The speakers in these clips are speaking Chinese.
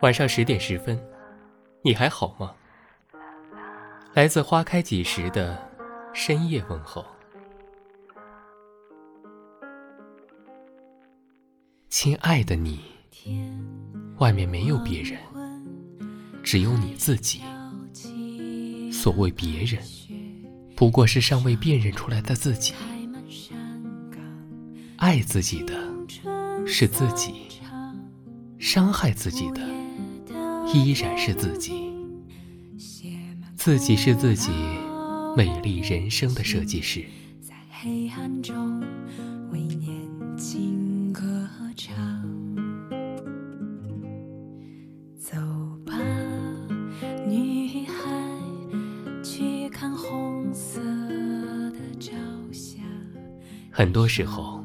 晚上十点十分，你还好吗？来自花开几时的深夜问候。亲爱的你，外面没有别人，只有你自己。所谓别人，不过是尚未辨认出来的自己。爱自己的是自己，伤害自己的。依然是自己，自己是自己美丽人生的设计师。在黑暗中。歌唱走吧，女孩，去看红色的朝霞。很多时候，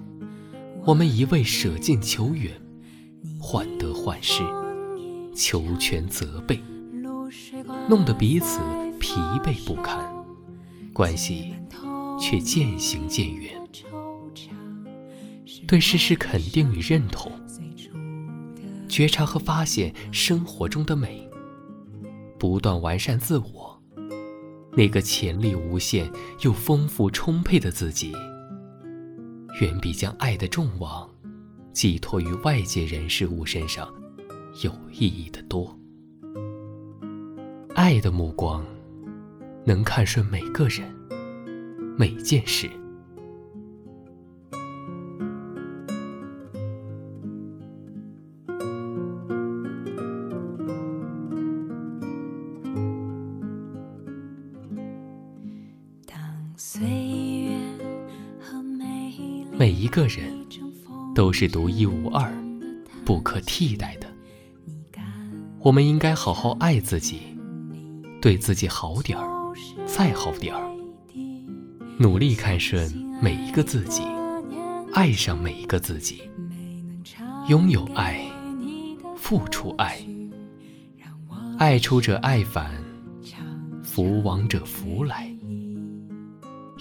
我们一味舍近求远，患得患失。求全责备，弄得彼此疲惫不堪，关系却渐行渐远。对事实肯定与认同，觉察和发现生活中的美，不断完善自我，那个潜力无限又丰富充沛的自己，远比将爱的众望寄托于外界人事物身上。有意义的多，爱的目光能看顺每个人、每件事。每一个人都是独一无二、不可替代的。我们应该好好爱自己，对自己好点儿，再好点儿，努力看顺每一个自己，爱上每一个自己，拥有爱，付出爱，爱出者爱返，福往者福来，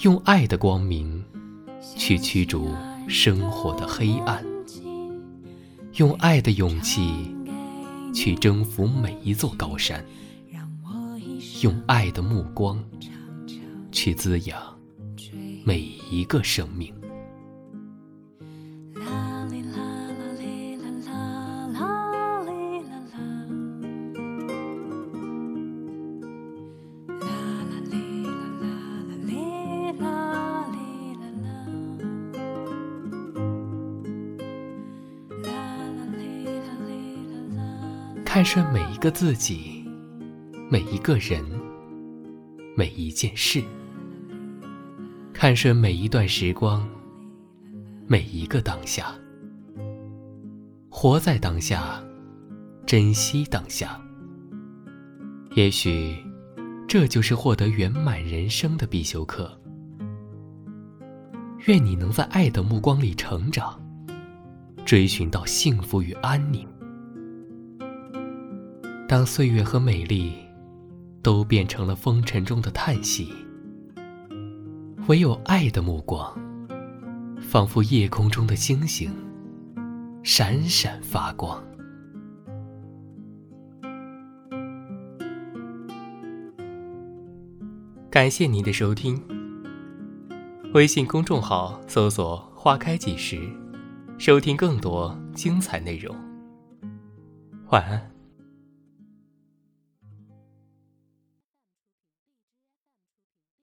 用爱的光明去驱逐生活的黑暗，用爱的勇气。去征服每一座高山，用爱的目光去滋养每一个生命。看顺每一个自己，每一个人，每一件事；看顺每一段时光，每一个当下。活在当下，珍惜当下。也许，这就是获得圆满人生的必修课。愿你能在爱的目光里成长，追寻到幸福与安宁。当岁月和美丽都变成了风尘中的叹息，唯有爱的目光，仿佛夜空中的星星，闪闪发光。感谢您的收听。微信公众号搜索“花开几时”，收听更多精彩内容。晚安。